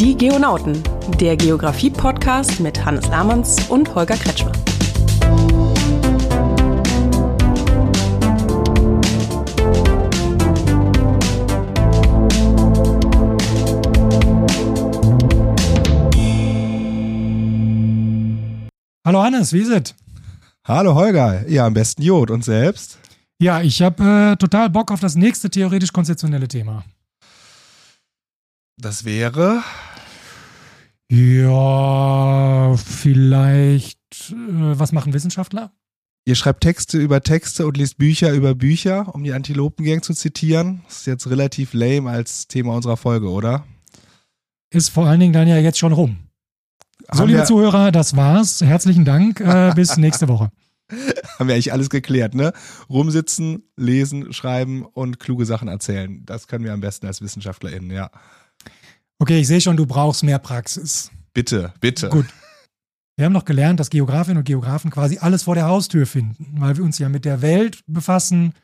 Die Geonauten, der Geografie-Podcast mit Hannes Lamanns und Holger Kretschmer. Hallo Hannes, wie ist es? Hallo Holger, ja, am besten Jod und selbst? Ja, ich habe äh, total Bock auf das nächste theoretisch-konzeptionelle Thema. Das wäre? Ja, vielleicht, äh, was machen Wissenschaftler? Ihr schreibt Texte über Texte und liest Bücher über Bücher, um die Antilopengang zu zitieren. Das ist jetzt relativ lame als Thema unserer Folge, oder? Ist vor allen Dingen dann ja jetzt schon rum. So, liebe Zuhörer, das war's. Herzlichen Dank. Äh, bis nächste Woche. Haben wir eigentlich alles geklärt, ne? Rumsitzen, lesen, schreiben und kluge Sachen erzählen. Das können wir am besten als WissenschaftlerInnen, ja. Okay, ich sehe schon, du brauchst mehr Praxis. Bitte, bitte. Gut. Wir haben noch gelernt, dass Geografinnen und Geografen quasi alles vor der Haustür finden, weil wir uns ja mit der Welt befassen,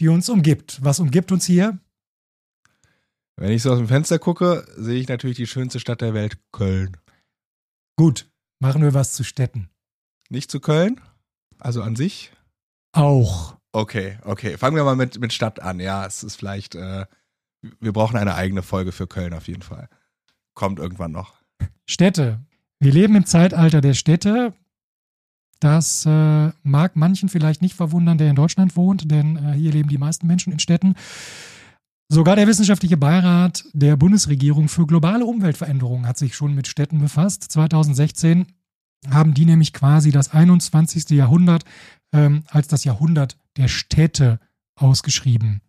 die uns umgibt. Was umgibt uns hier? Wenn ich so aus dem Fenster gucke, sehe ich natürlich die schönste Stadt der Welt, Köln. Gut, machen wir was zu Städten. Nicht zu Köln? Also an sich? Auch. Okay, okay. Fangen wir mal mit, mit Stadt an. Ja, es ist vielleicht, äh, wir brauchen eine eigene Folge für Köln auf jeden Fall. Kommt irgendwann noch. Städte. Wir leben im Zeitalter der Städte. Das äh, mag manchen vielleicht nicht verwundern, der in Deutschland wohnt, denn äh, hier leben die meisten Menschen in Städten. Sogar der wissenschaftliche Beirat der Bundesregierung für globale Umweltveränderungen hat sich schon mit Städten befasst. 2016 haben die nämlich quasi das 21. Jahrhundert ähm, als das Jahrhundert der Städte ausgeschrieben.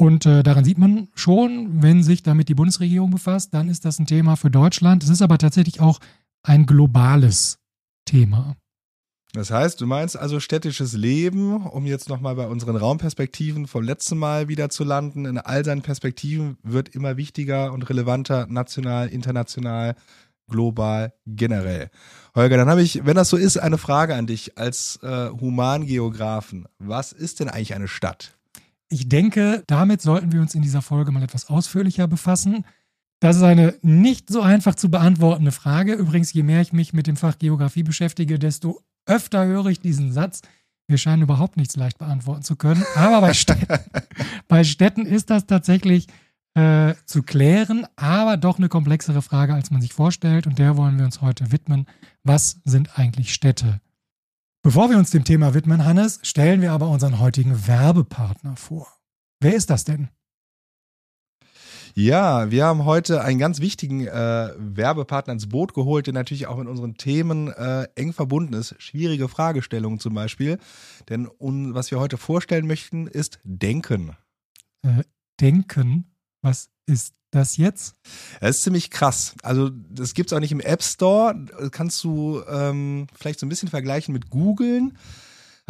Und äh, daran sieht man schon, wenn sich damit die Bundesregierung befasst, dann ist das ein Thema für Deutschland. Es ist aber tatsächlich auch ein globales Thema. Das heißt, du meinst also städtisches Leben, um jetzt nochmal bei unseren Raumperspektiven vom letzten Mal wieder zu landen, in all seinen Perspektiven wird immer wichtiger und relevanter, national, international, global, generell. Holger, dann habe ich, wenn das so ist, eine Frage an dich als äh, Humangeografen. Was ist denn eigentlich eine Stadt? Ich denke, damit sollten wir uns in dieser Folge mal etwas ausführlicher befassen. Das ist eine nicht so einfach zu beantwortende Frage. Übrigens, je mehr ich mich mit dem Fach Geografie beschäftige, desto öfter höre ich diesen Satz. Wir scheinen überhaupt nichts leicht beantworten zu können. Aber bei Städten, bei Städten ist das tatsächlich äh, zu klären, aber doch eine komplexere Frage, als man sich vorstellt. Und der wollen wir uns heute widmen. Was sind eigentlich Städte? Bevor wir uns dem Thema widmen, Hannes, stellen wir aber unseren heutigen Werbepartner vor. Wer ist das denn? Ja, wir haben heute einen ganz wichtigen äh, Werbepartner ins Boot geholt, der natürlich auch mit unseren Themen äh, eng verbunden ist. Schwierige Fragestellungen zum Beispiel. Denn um, was wir heute vorstellen möchten, ist Denken. Äh, denken? Was ist das jetzt? Das ist ziemlich krass. Also, das gibt es auch nicht im App Store. Das kannst du ähm, vielleicht so ein bisschen vergleichen mit Googlen.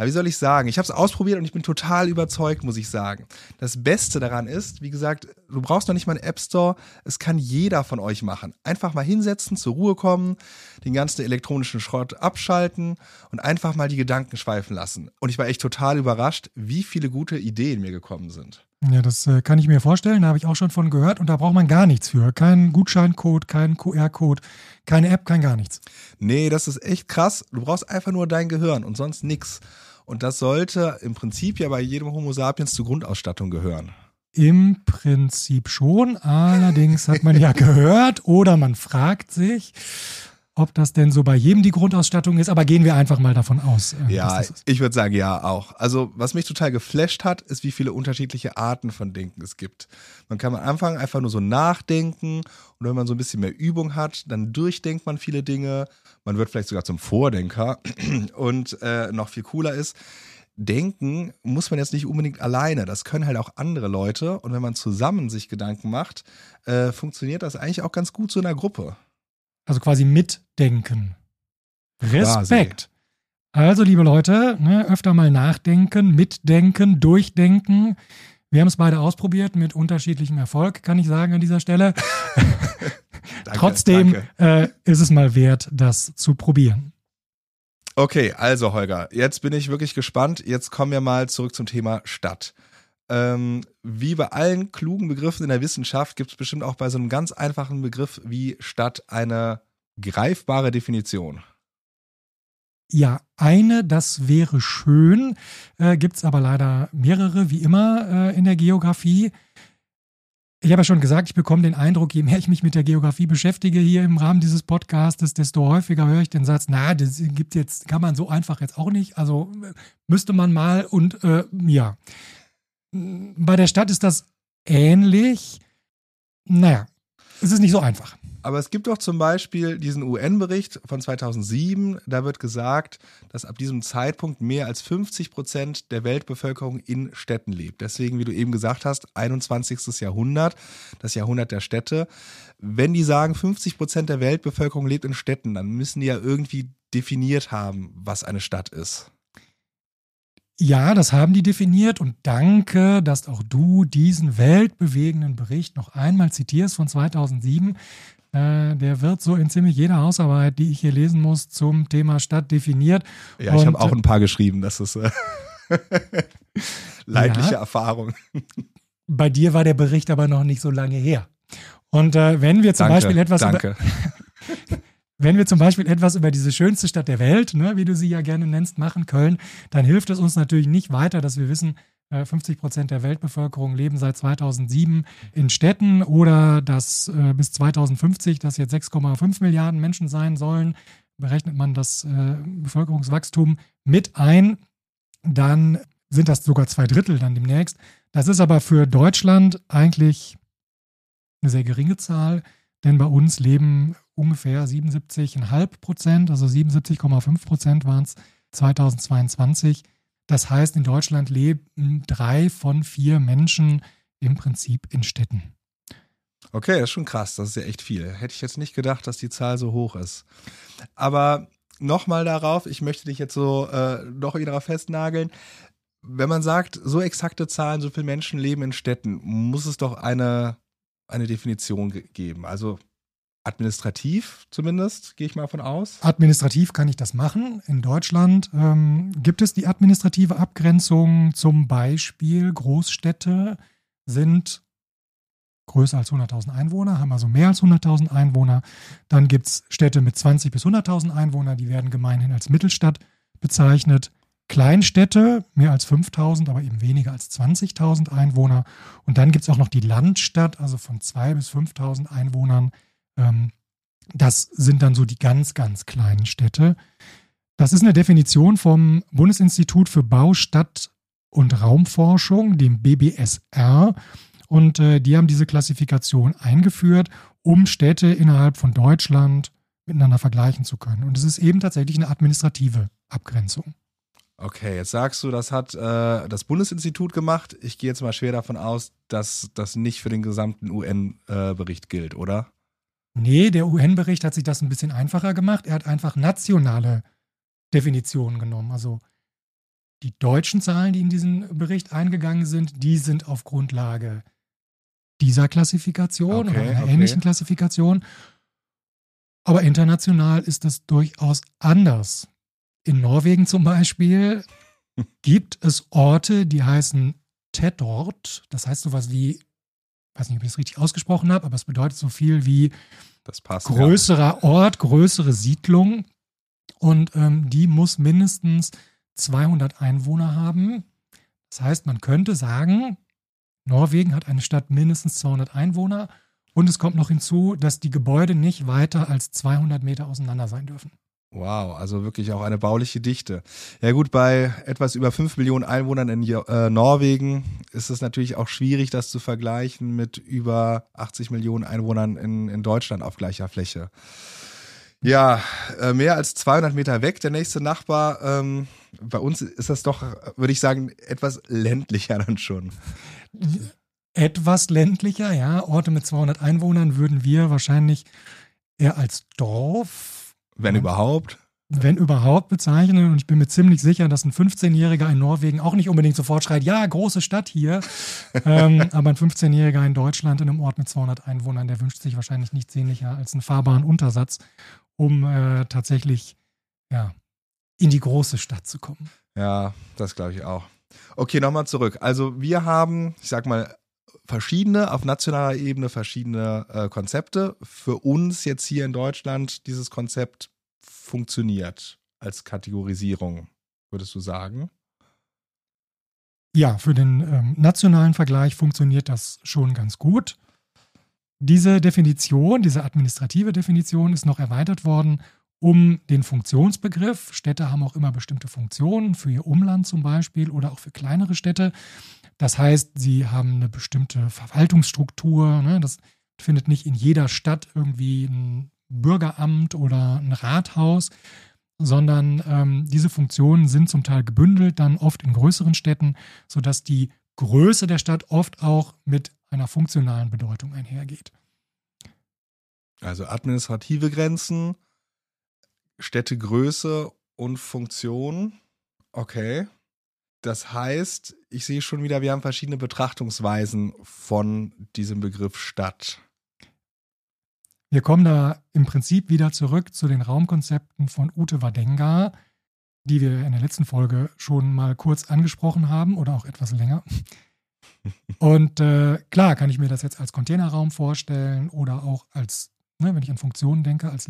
Aber wie soll ich sagen? Ich habe es ausprobiert und ich bin total überzeugt, muss ich sagen. Das Beste daran ist, wie gesagt, du brauchst noch nicht mal einen App Store. Es kann jeder von euch machen. Einfach mal hinsetzen, zur Ruhe kommen, den ganzen elektronischen Schrott abschalten und einfach mal die Gedanken schweifen lassen. Und ich war echt total überrascht, wie viele gute Ideen mir gekommen sind. Ja, das äh, kann ich mir vorstellen. Da habe ich auch schon von gehört. Und da braucht man gar nichts für. Keinen Gutscheincode, keinen QR-Code, keine App, kein gar nichts. Nee, das ist echt krass. Du brauchst einfach nur dein Gehirn und sonst nichts. Und das sollte im Prinzip ja bei jedem Homo sapiens zur Grundausstattung gehören. Im Prinzip schon. Allerdings hat man ja gehört oder man fragt sich, ob das denn so bei jedem die Grundausstattung ist, aber gehen wir einfach mal davon aus. Äh, ja, ich würde sagen, ja, auch. Also, was mich total geflasht hat, ist, wie viele unterschiedliche Arten von Denken es gibt. Man kann am Anfang einfach nur so nachdenken und wenn man so ein bisschen mehr Übung hat, dann durchdenkt man viele Dinge. Man wird vielleicht sogar zum Vordenker und äh, noch viel cooler ist, denken muss man jetzt nicht unbedingt alleine. Das können halt auch andere Leute. Und wenn man zusammen sich Gedanken macht, äh, funktioniert das eigentlich auch ganz gut so in einer Gruppe. Also quasi mitdenken. Respekt. Also, liebe Leute, ne, öfter mal nachdenken, mitdenken, durchdenken. Wir haben es beide ausprobiert mit unterschiedlichem Erfolg, kann ich sagen an dieser Stelle. danke, Trotzdem danke. Äh, ist es mal wert, das zu probieren. Okay, also Holger, jetzt bin ich wirklich gespannt. Jetzt kommen wir mal zurück zum Thema Stadt. Ähm, wie bei allen klugen Begriffen in der Wissenschaft gibt es bestimmt auch bei so einem ganz einfachen Begriff wie Stadt eine greifbare Definition. Ja, eine, das wäre schön, äh, gibt es aber leider mehrere, wie immer äh, in der Geografie. Ich habe ja schon gesagt, ich bekomme den Eindruck, je mehr ich mich mit der Geografie beschäftige hier im Rahmen dieses Podcastes, desto häufiger höre ich den Satz, na, das gibt jetzt, kann man so einfach jetzt auch nicht. Also müsste man mal und äh, ja. Bei der Stadt ist das ähnlich. Naja, es ist nicht so einfach. Aber es gibt doch zum Beispiel diesen UN-Bericht von 2007, da wird gesagt, dass ab diesem Zeitpunkt mehr als 50 Prozent der Weltbevölkerung in Städten lebt. Deswegen, wie du eben gesagt hast, 21. Jahrhundert, das Jahrhundert der Städte. Wenn die sagen, 50 Prozent der Weltbevölkerung lebt in Städten, dann müssen die ja irgendwie definiert haben, was eine Stadt ist. Ja, das haben die definiert und danke, dass auch du diesen weltbewegenden Bericht noch einmal zitierst von 2007. Äh, der wird so in ziemlich jeder Hausarbeit, die ich hier lesen muss, zum Thema Stadt definiert. Ja, ich habe auch ein paar geschrieben, das ist äh, leidliche ja, Erfahrung. Bei dir war der Bericht aber noch nicht so lange her. Und äh, wenn wir zum danke, Beispiel etwas danke. über Wenn wir zum Beispiel etwas über diese schönste Stadt der Welt, ne, wie du sie ja gerne nennst, machen, Köln, dann hilft es uns natürlich nicht weiter, dass wir wissen, 50 äh, Prozent der Weltbevölkerung leben seit 2007 in Städten oder dass äh, bis 2050 das jetzt 6,5 Milliarden Menschen sein sollen. Berechnet man das äh, Bevölkerungswachstum mit ein, dann sind das sogar zwei Drittel dann demnächst. Das ist aber für Deutschland eigentlich eine sehr geringe Zahl, denn bei uns leben ungefähr 77,5 Prozent, also 77,5 Prozent waren es 2022. Das heißt, in Deutschland leben drei von vier Menschen im Prinzip in Städten. Okay, das ist schon krass. Das ist ja echt viel. Hätte ich jetzt nicht gedacht, dass die Zahl so hoch ist. Aber nochmal darauf, ich möchte dich jetzt so äh, noch wieder festnageln. Wenn man sagt, so exakte Zahlen, so viele Menschen leben in Städten, muss es doch eine, eine Definition geben. Also Administrativ zumindest, gehe ich mal von aus. Administrativ kann ich das machen. In Deutschland ähm, gibt es die administrative Abgrenzung. Zum Beispiel Großstädte sind größer als 100.000 Einwohner, haben also mehr als 100.000 Einwohner. Dann gibt es Städte mit 20.000 bis 100.000 Einwohner, die werden gemeinhin als Mittelstadt bezeichnet. Kleinstädte, mehr als 5000, aber eben weniger als 20.000 Einwohner. Und dann gibt es auch noch die Landstadt, also von 2.000 bis 5.000 Einwohnern, das sind dann so die ganz, ganz kleinen Städte. Das ist eine Definition vom Bundesinstitut für Bau, Stadt und Raumforschung, dem BBSR. Und äh, die haben diese Klassifikation eingeführt, um Städte innerhalb von Deutschland miteinander vergleichen zu können. Und es ist eben tatsächlich eine administrative Abgrenzung. Okay, jetzt sagst du, das hat äh, das Bundesinstitut gemacht. Ich gehe jetzt mal schwer davon aus, dass das nicht für den gesamten UN-Bericht äh, gilt, oder? Nee, der UN-Bericht hat sich das ein bisschen einfacher gemacht. Er hat einfach nationale Definitionen genommen. Also die deutschen Zahlen, die in diesen Bericht eingegangen sind, die sind auf Grundlage dieser Klassifikation okay, oder einer okay. ähnlichen Klassifikation. Aber international ist das durchaus anders. In Norwegen zum Beispiel gibt es Orte, die heißen Tettort. Das heißt sowas wie weiß nicht, ob ich das richtig ausgesprochen habe, aber es bedeutet so viel wie passt, größerer ja. Ort, größere Siedlung. Und ähm, die muss mindestens 200 Einwohner haben. Das heißt, man könnte sagen, Norwegen hat eine Stadt mindestens 200 Einwohner. Und es kommt noch hinzu, dass die Gebäude nicht weiter als 200 Meter auseinander sein dürfen. Wow, also wirklich auch eine bauliche Dichte. Ja gut, bei etwas über 5 Millionen Einwohnern in äh, Norwegen ist es natürlich auch schwierig, das zu vergleichen mit über 80 Millionen Einwohnern in, in Deutschland auf gleicher Fläche. Ja, äh, mehr als 200 Meter weg, der nächste Nachbar. Ähm, bei uns ist das doch, würde ich sagen, etwas ländlicher dann schon. Etwas ländlicher, ja. Orte mit 200 Einwohnern würden wir wahrscheinlich eher als Dorf wenn ja. überhaupt. Wenn überhaupt bezeichnen. Und ich bin mir ziemlich sicher, dass ein 15-Jähriger in Norwegen auch nicht unbedingt sofort schreit, ja, große Stadt hier. ähm, aber ein 15-Jähriger in Deutschland in einem Ort mit 200 Einwohnern, der wünscht sich wahrscheinlich nichts sehnlicher als einen fahrbaren Untersatz, um äh, tatsächlich ja, in die große Stadt zu kommen. Ja, das glaube ich auch. Okay, nochmal zurück. Also wir haben, ich sag mal, verschiedene, auf nationaler Ebene verschiedene äh, Konzepte. Für uns jetzt hier in Deutschland dieses Konzept funktioniert als Kategorisierung, würdest du sagen? Ja, für den ähm, nationalen Vergleich funktioniert das schon ganz gut. Diese Definition, diese administrative Definition ist noch erweitert worden um den Funktionsbegriff. Städte haben auch immer bestimmte Funktionen für ihr Umland zum Beispiel oder auch für kleinere Städte. Das heißt, sie haben eine bestimmte Verwaltungsstruktur. Ne? Das findet nicht in jeder Stadt irgendwie ein Bürgeramt oder ein Rathaus, sondern ähm, diese Funktionen sind zum Teil gebündelt, dann oft in größeren Städten, sodass die Größe der Stadt oft auch mit einer funktionalen Bedeutung einhergeht. Also administrative Grenzen, Städtegröße und Funktion. Okay. Das heißt, ich sehe schon wieder, wir haben verschiedene Betrachtungsweisen von diesem Begriff Stadt. Wir kommen da im Prinzip wieder zurück zu den Raumkonzepten von Ute Wadenga, die wir in der letzten Folge schon mal kurz angesprochen haben oder auch etwas länger. Und äh, klar kann ich mir das jetzt als Containerraum vorstellen oder auch als, ne, wenn ich an Funktionen denke, als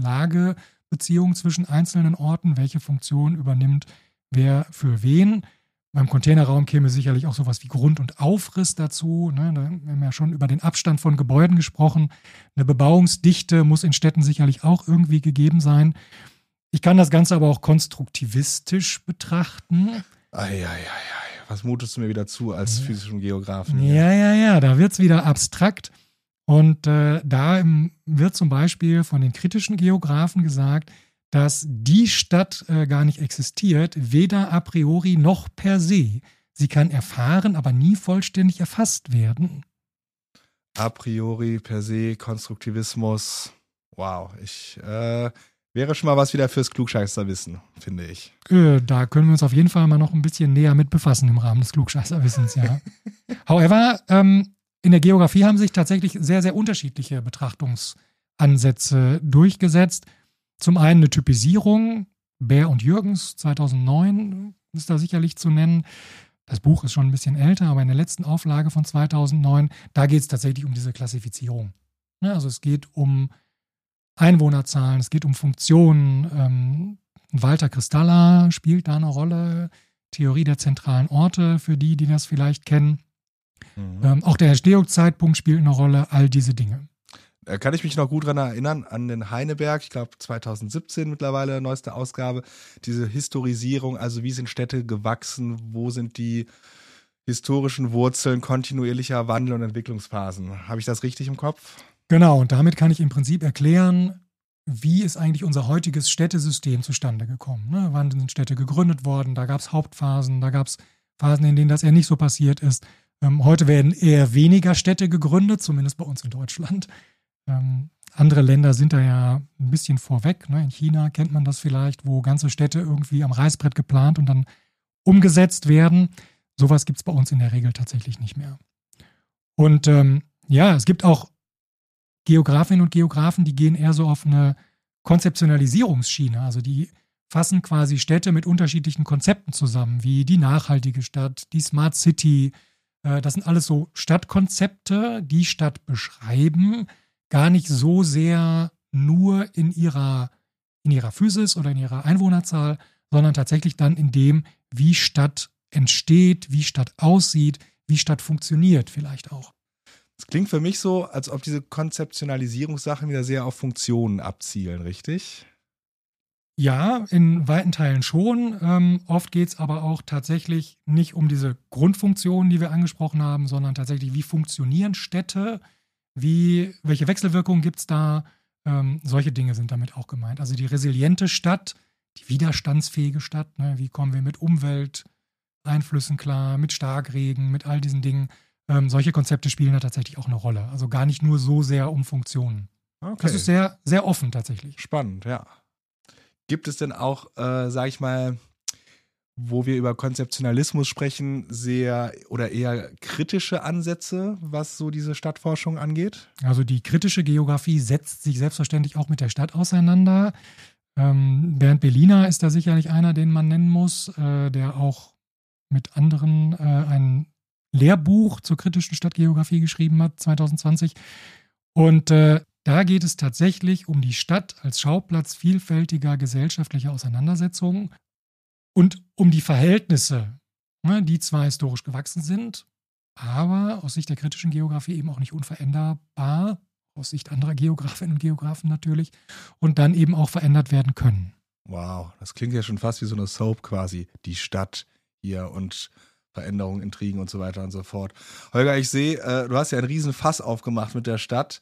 Lagebeziehung zwischen einzelnen Orten, welche Funktion übernimmt wer für wen. Beim Containerraum käme sicherlich auch sowas wie Grund- und Aufriss dazu. Ne? Da haben wir ja schon über den Abstand von Gebäuden gesprochen. Eine Bebauungsdichte muss in Städten sicherlich auch irgendwie gegeben sein. Ich kann das Ganze aber auch konstruktivistisch betrachten. Eieiei. Was mutest du mir wieder zu als ja. physischen Geografen? Ja, ja, ja, da wird es wieder abstrakt. Und äh, da wird zum Beispiel von den kritischen Geografen gesagt, dass die Stadt äh, gar nicht existiert, weder a priori noch per se. Sie kann erfahren, aber nie vollständig erfasst werden. A priori, per se, Konstruktivismus. Wow, ich äh, wäre schon mal was wieder fürs Klugscheißerwissen, finde ich. Äh, da können wir uns auf jeden Fall mal noch ein bisschen näher mit befassen im Rahmen des Klugscheißerwissens, ja. However, ähm, in der Geografie haben sich tatsächlich sehr, sehr unterschiedliche Betrachtungsansätze durchgesetzt. Zum einen eine Typisierung, Bär und Jürgens 2009 ist da sicherlich zu nennen. Das Buch ist schon ein bisschen älter, aber in der letzten Auflage von 2009, da geht es tatsächlich um diese Klassifizierung. Also es geht um Einwohnerzahlen, es geht um Funktionen. Ähm, Walter Kristalla spielt da eine Rolle. Theorie der zentralen Orte, für die, die das vielleicht kennen. Mhm. Ähm, auch der Entstehungszeitpunkt spielt eine Rolle, all diese Dinge. Da kann ich mich noch gut dran erinnern, an den Heineberg, ich glaube 2017 mittlerweile, neueste Ausgabe, diese Historisierung, also wie sind Städte gewachsen, wo sind die historischen Wurzeln kontinuierlicher Wandel- und Entwicklungsphasen. Habe ich das richtig im Kopf? Genau, und damit kann ich im Prinzip erklären, wie ist eigentlich unser heutiges Städtesystem zustande gekommen. Ne? Wann sind Städte gegründet worden? Da gab es Hauptphasen, da gab es Phasen, in denen das eher nicht so passiert ist. Ähm, heute werden eher weniger Städte gegründet, zumindest bei uns in Deutschland. Ähm, andere Länder sind da ja ein bisschen vorweg. Ne? In China kennt man das vielleicht, wo ganze Städte irgendwie am Reißbrett geplant und dann umgesetzt werden. Sowas gibt es bei uns in der Regel tatsächlich nicht mehr. Und ähm, ja, es gibt auch Geografinnen und Geografen, die gehen eher so auf eine Konzeptionalisierungsschiene. Also die fassen quasi Städte mit unterschiedlichen Konzepten zusammen, wie die nachhaltige Stadt, die Smart City. Äh, das sind alles so Stadtkonzepte, die Stadt beschreiben, gar nicht so sehr nur in ihrer, in ihrer Physis oder in ihrer Einwohnerzahl, sondern tatsächlich dann in dem, wie Stadt entsteht, wie Stadt aussieht, wie Stadt funktioniert vielleicht auch. Es klingt für mich so, als ob diese Konzeptionalisierungssachen wieder sehr auf Funktionen abzielen, richtig? Ja, in weiten Teilen schon. Ähm, oft geht es aber auch tatsächlich nicht um diese Grundfunktionen, die wir angesprochen haben, sondern tatsächlich, wie funktionieren Städte, wie, welche Wechselwirkungen gibt es da? Ähm, solche Dinge sind damit auch gemeint. Also die resiliente Stadt, die widerstandsfähige Stadt, ne? wie kommen wir mit Umwelteinflüssen klar, mit Starkregen, mit all diesen Dingen. Ähm, solche Konzepte spielen da tatsächlich auch eine Rolle. Also gar nicht nur so sehr um Funktionen. Okay. Das ist sehr, sehr offen tatsächlich. Spannend, ja. Gibt es denn auch, äh, sag ich mal, wo wir über Konzeptionalismus sprechen, sehr oder eher kritische Ansätze, was so diese Stadtforschung angeht? Also die kritische Geografie setzt sich selbstverständlich auch mit der Stadt auseinander. Ähm, Bernd Belliner ist da sicherlich einer, den man nennen muss, äh, der auch mit anderen äh, ein Lehrbuch zur kritischen Stadtgeografie geschrieben hat, 2020. Und äh, da geht es tatsächlich um die Stadt als Schauplatz vielfältiger gesellschaftlicher Auseinandersetzungen und um die Verhältnisse, ne, die zwar historisch gewachsen sind, aber aus Sicht der kritischen Geografie eben auch nicht unveränderbar, aus Sicht anderer Geografinnen und Geografen natürlich, und dann eben auch verändert werden können. Wow, das klingt ja schon fast wie so eine Soap quasi, die Stadt hier und Veränderungen, Intrigen und so weiter und so fort. Holger, ich sehe, äh, du hast ja einen riesen Fass aufgemacht mit der Stadt.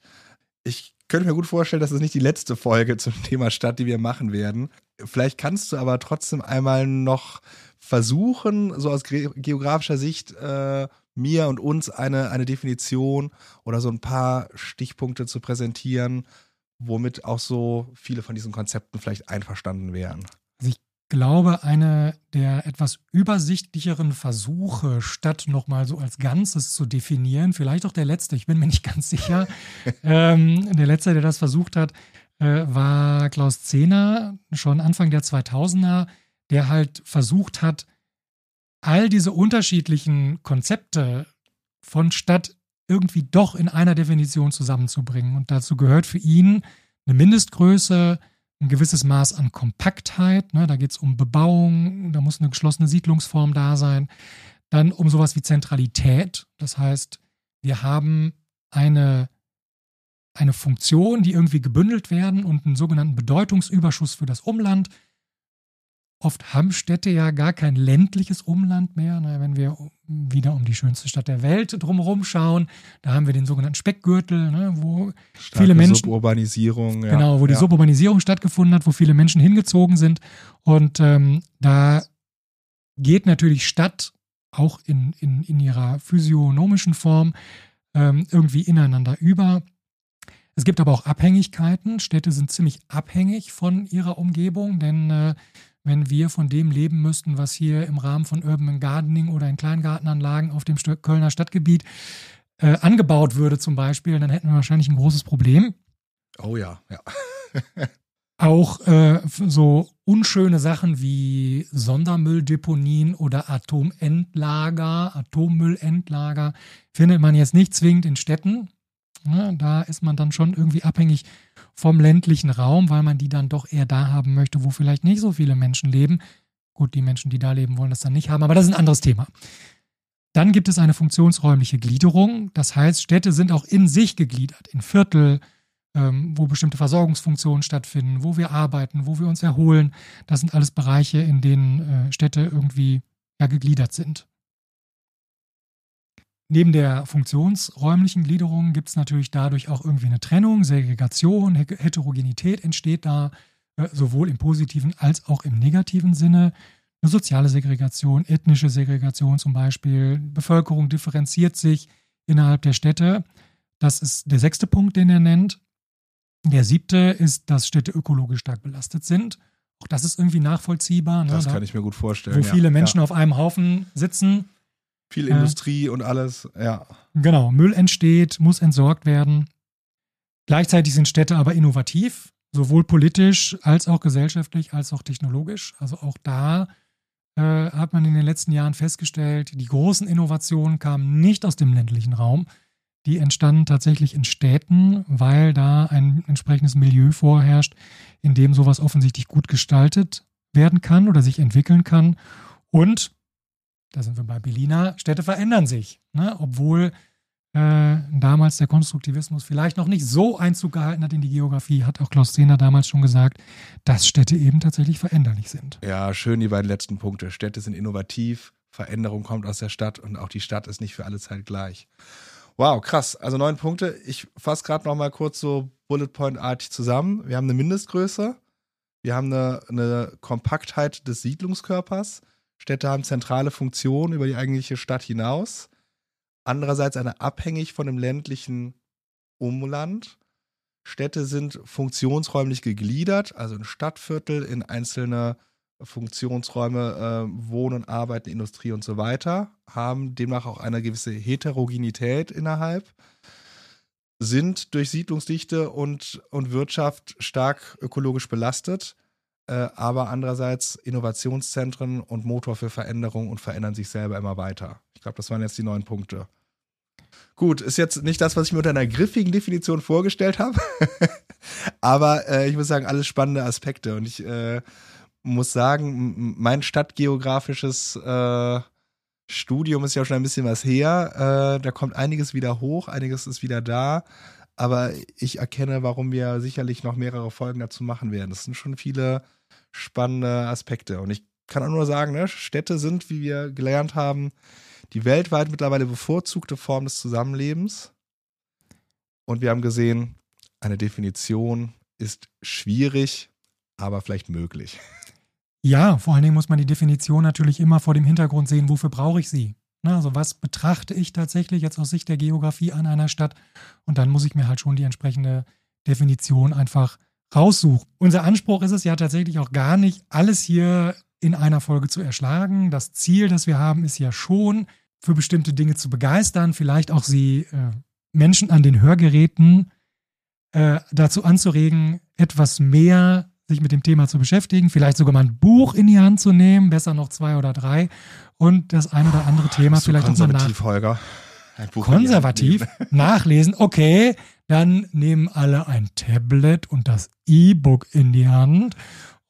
Ich könnte mir gut vorstellen, dass es nicht die letzte Folge zum Thema Stadt, die wir machen werden. Vielleicht kannst du aber trotzdem einmal noch versuchen, so aus geografischer Sicht äh, mir und uns eine, eine Definition oder so ein paar Stichpunkte zu präsentieren, womit auch so viele von diesen Konzepten vielleicht einverstanden wären. Ich glaube, eine der etwas übersichtlicheren Versuche, Stadt nochmal so als Ganzes zu definieren, vielleicht auch der letzte, ich bin mir nicht ganz sicher, ähm, der letzte, der das versucht hat, äh, war Klaus Zehner, schon Anfang der 2000er, der halt versucht hat, all diese unterschiedlichen Konzepte von Stadt irgendwie doch in einer Definition zusammenzubringen. Und dazu gehört für ihn eine Mindestgröße, ein gewisses Maß an Kompaktheit. Ne? Da geht es um Bebauung, da muss eine geschlossene Siedlungsform da sein. Dann um sowas wie Zentralität. Das heißt, wir haben eine, eine Funktion, die irgendwie gebündelt werden und einen sogenannten Bedeutungsüberschuss für das Umland. Oft haben Städte ja gar kein ländliches Umland mehr. Na, wenn wir wieder um die schönste Stadt der Welt drumherum schauen, da haben wir den sogenannten Speckgürtel, ne, wo Starke viele Menschen. Suburbanisierung, ja. Genau, wo die ja. Suburbanisierung stattgefunden hat, wo viele Menschen hingezogen sind. Und ähm, da geht natürlich Stadt auch in, in, in ihrer physiognomischen Form ähm, irgendwie ineinander über. Es gibt aber auch Abhängigkeiten. Städte sind ziemlich abhängig von ihrer Umgebung, denn äh, wenn wir von dem leben müssten, was hier im Rahmen von Urban Gardening oder in Kleingartenanlagen auf dem Kölner Stadtgebiet äh, angebaut würde zum Beispiel, dann hätten wir wahrscheinlich ein großes Problem. Oh ja, ja. Auch äh, so unschöne Sachen wie Sondermülldeponien oder Atomendlager, Atommüllendlager findet man jetzt nicht zwingend in Städten. Ja, da ist man dann schon irgendwie abhängig vom ländlichen Raum, weil man die dann doch eher da haben möchte, wo vielleicht nicht so viele Menschen leben. Gut, die Menschen, die da leben, wollen das dann nicht haben, aber das ist ein anderes Thema. Dann gibt es eine funktionsräumliche Gliederung. Das heißt, Städte sind auch in sich gegliedert, in Viertel, ähm, wo bestimmte Versorgungsfunktionen stattfinden, wo wir arbeiten, wo wir uns erholen. Das sind alles Bereiche, in denen äh, Städte irgendwie ja, gegliedert sind. Neben der funktionsräumlichen Gliederung gibt es natürlich dadurch auch irgendwie eine Trennung, Segregation, Heterogenität entsteht da, äh, sowohl im positiven als auch im negativen Sinne. Eine soziale Segregation, ethnische Segregation zum Beispiel, Bevölkerung differenziert sich innerhalb der Städte. Das ist der sechste Punkt, den er nennt. Der siebte ist, dass Städte ökologisch stark belastet sind. Auch das ist irgendwie nachvollziehbar. Ne? Das kann ich mir gut vorstellen. Wo ja, viele Menschen ja. auf einem Haufen sitzen viel Industrie äh, und alles, ja. Genau, Müll entsteht, muss entsorgt werden. Gleichzeitig sind Städte aber innovativ, sowohl politisch als auch gesellschaftlich als auch technologisch. Also auch da äh, hat man in den letzten Jahren festgestellt, die großen Innovationen kamen nicht aus dem ländlichen Raum. Die entstanden tatsächlich in Städten, weil da ein entsprechendes Milieu vorherrscht, in dem sowas offensichtlich gut gestaltet werden kann oder sich entwickeln kann. Und da sind wir bei Belina, Städte verändern sich. Ne? Obwohl äh, damals der Konstruktivismus vielleicht noch nicht so Einzug gehalten hat in die Geografie, hat auch Klaus Zehner damals schon gesagt, dass Städte eben tatsächlich veränderlich sind. Ja, schön die beiden letzten Punkte. Städte sind innovativ, Veränderung kommt aus der Stadt und auch die Stadt ist nicht für alle Zeit gleich. Wow, krass. Also neun Punkte. Ich fasse gerade noch mal kurz so Bullet Point-artig zusammen. Wir haben eine Mindestgröße, wir haben eine, eine Kompaktheit des Siedlungskörpers, Städte haben zentrale Funktionen über die eigentliche Stadt hinaus. Andererseits eine abhängig von dem ländlichen Umland. Städte sind funktionsräumlich gegliedert, also ein Stadtviertel in einzelne Funktionsräume, äh, Wohnen, Arbeiten, Industrie und so weiter, haben demnach auch eine gewisse Heterogenität innerhalb, sind durch Siedlungsdichte und, und Wirtschaft stark ökologisch belastet aber andererseits Innovationszentren und Motor für Veränderung und verändern sich selber immer weiter. Ich glaube, das waren jetzt die neun Punkte. Gut, ist jetzt nicht das, was ich mir unter einer griffigen Definition vorgestellt habe, aber äh, ich muss sagen, alles spannende Aspekte und ich äh, muss sagen, mein stadtgeografisches äh, Studium ist ja schon ein bisschen was her. Äh, da kommt einiges wieder hoch, einiges ist wieder da. Aber ich erkenne, warum wir sicherlich noch mehrere Folgen dazu machen werden. Das sind schon viele spannende Aspekte. Und ich kann auch nur sagen, ne, Städte sind, wie wir gelernt haben, die weltweit mittlerweile bevorzugte Form des Zusammenlebens. Und wir haben gesehen, eine Definition ist schwierig, aber vielleicht möglich. Ja, vor allen Dingen muss man die Definition natürlich immer vor dem Hintergrund sehen, wofür brauche ich sie? Also was betrachte ich tatsächlich jetzt aus Sicht der Geografie an einer Stadt? Und dann muss ich mir halt schon die entsprechende Definition einfach raussuchen. Unser Anspruch ist es ja tatsächlich auch gar nicht, alles hier in einer Folge zu erschlagen. Das Ziel, das wir haben, ist ja schon, für bestimmte Dinge zu begeistern, vielleicht auch sie äh, Menschen an den Hörgeräten äh, dazu anzuregen, etwas mehr sich mit dem Thema zu beschäftigen, vielleicht sogar mal ein Buch in die Hand zu nehmen, besser noch zwei oder drei und das ein oder andere Thema Bist vielleicht du auch mal nach konservativ, Holger. Konservativ nachlesen. Okay, dann nehmen alle ein Tablet und das E-Book in die Hand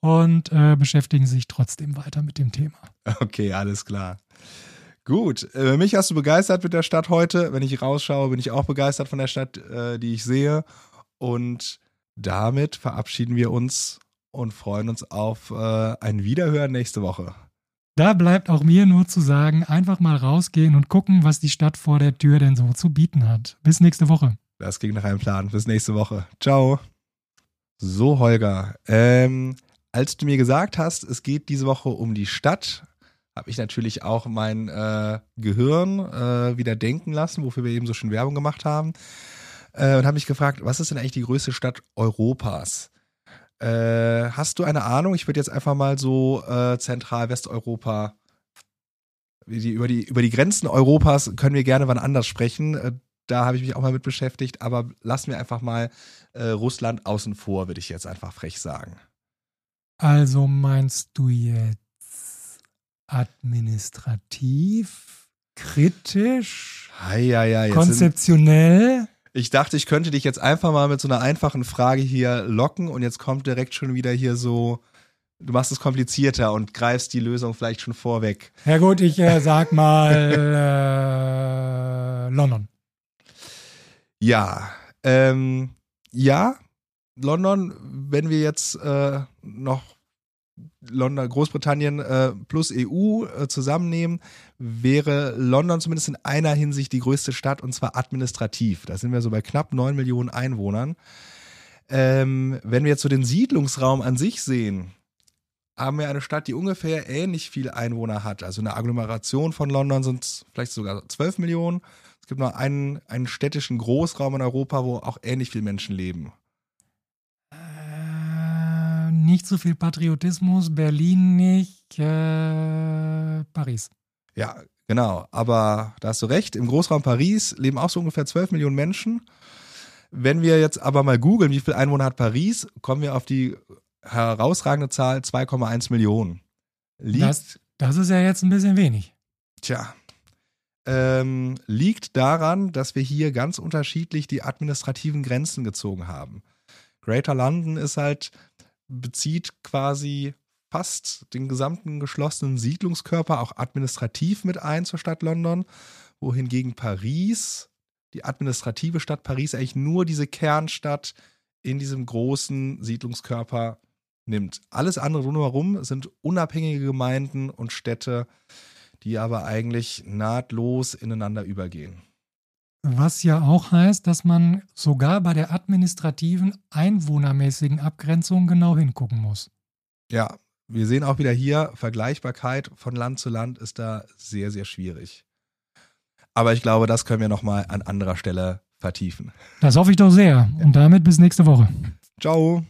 und äh, beschäftigen sich trotzdem weiter mit dem Thema. Okay, alles klar. Gut, äh, mich hast du begeistert mit der Stadt heute. Wenn ich rausschaue, bin ich auch begeistert von der Stadt, äh, die ich sehe. Und damit verabschieden wir uns und freuen uns auf äh, ein Wiederhören nächste Woche. Da bleibt auch mir nur zu sagen, einfach mal rausgehen und gucken, was die Stadt vor der Tür denn so zu bieten hat. Bis nächste Woche. Das ging nach einem Plan. Bis nächste Woche. Ciao. So, Holger. Ähm, als du mir gesagt hast, es geht diese Woche um die Stadt, habe ich natürlich auch mein äh, Gehirn äh, wieder denken lassen, wofür wir eben so schön Werbung gemacht haben. Äh, und habe mich gefragt, was ist denn eigentlich die größte Stadt Europas? Äh, hast du eine Ahnung? Ich würde jetzt einfach mal so äh, Zentral-Westeuropa, die, über, die, über die Grenzen Europas können wir gerne wann anders sprechen. Äh, da habe ich mich auch mal mit beschäftigt, aber lassen wir einfach mal äh, Russland außen vor, würde ich jetzt einfach frech sagen. Also meinst du jetzt administrativ, kritisch, sind, konzeptionell? Ich dachte, ich könnte dich jetzt einfach mal mit so einer einfachen Frage hier locken und jetzt kommt direkt schon wieder hier so, du machst es komplizierter und greifst die Lösung vielleicht schon vorweg. Ja gut, ich äh, sag mal äh, London. Ja, ähm, ja, London, wenn wir jetzt äh, noch London, Großbritannien äh, plus EU äh, zusammennehmen, wäre London zumindest in einer Hinsicht die größte Stadt und zwar administrativ. Da sind wir so bei knapp 9 Millionen Einwohnern. Ähm, wenn wir jetzt so den Siedlungsraum an sich sehen, haben wir eine Stadt, die ungefähr ähnlich viel Einwohner hat. Also eine Agglomeration von London sind vielleicht sogar 12 Millionen. Es gibt noch einen, einen städtischen Großraum in Europa, wo auch ähnlich viele Menschen leben. Äh, nicht so viel Patriotismus, Berlin nicht, äh, Paris. Ja, genau. Aber da hast du recht. Im Großraum Paris leben auch so ungefähr 12 Millionen Menschen. Wenn wir jetzt aber mal googeln, wie viel Einwohner hat Paris, kommen wir auf die herausragende Zahl 2,1 Millionen. Liegt, Das, das ist ja jetzt ein bisschen wenig. tja, ähm, liegt daran, dass wir hier ganz unterschiedlich die administrativen Grenzen gezogen haben. Greater London ist halt, bezieht quasi fast den gesamten geschlossenen Siedlungskörper auch administrativ mit ein zur Stadt London, wohingegen Paris, die administrative Stadt Paris, eigentlich nur diese Kernstadt in diesem großen Siedlungskörper nimmt. Alles andere drumherum sind unabhängige Gemeinden und Städte, die aber eigentlich nahtlos ineinander übergehen. Was ja auch heißt, dass man sogar bei der administrativen, einwohnermäßigen Abgrenzung genau hingucken muss. Ja, wir sehen auch wieder hier, Vergleichbarkeit von Land zu Land ist da sehr, sehr schwierig. Aber ich glaube, das können wir nochmal an anderer Stelle vertiefen. Das hoffe ich doch sehr. Und damit bis nächste Woche. Ciao.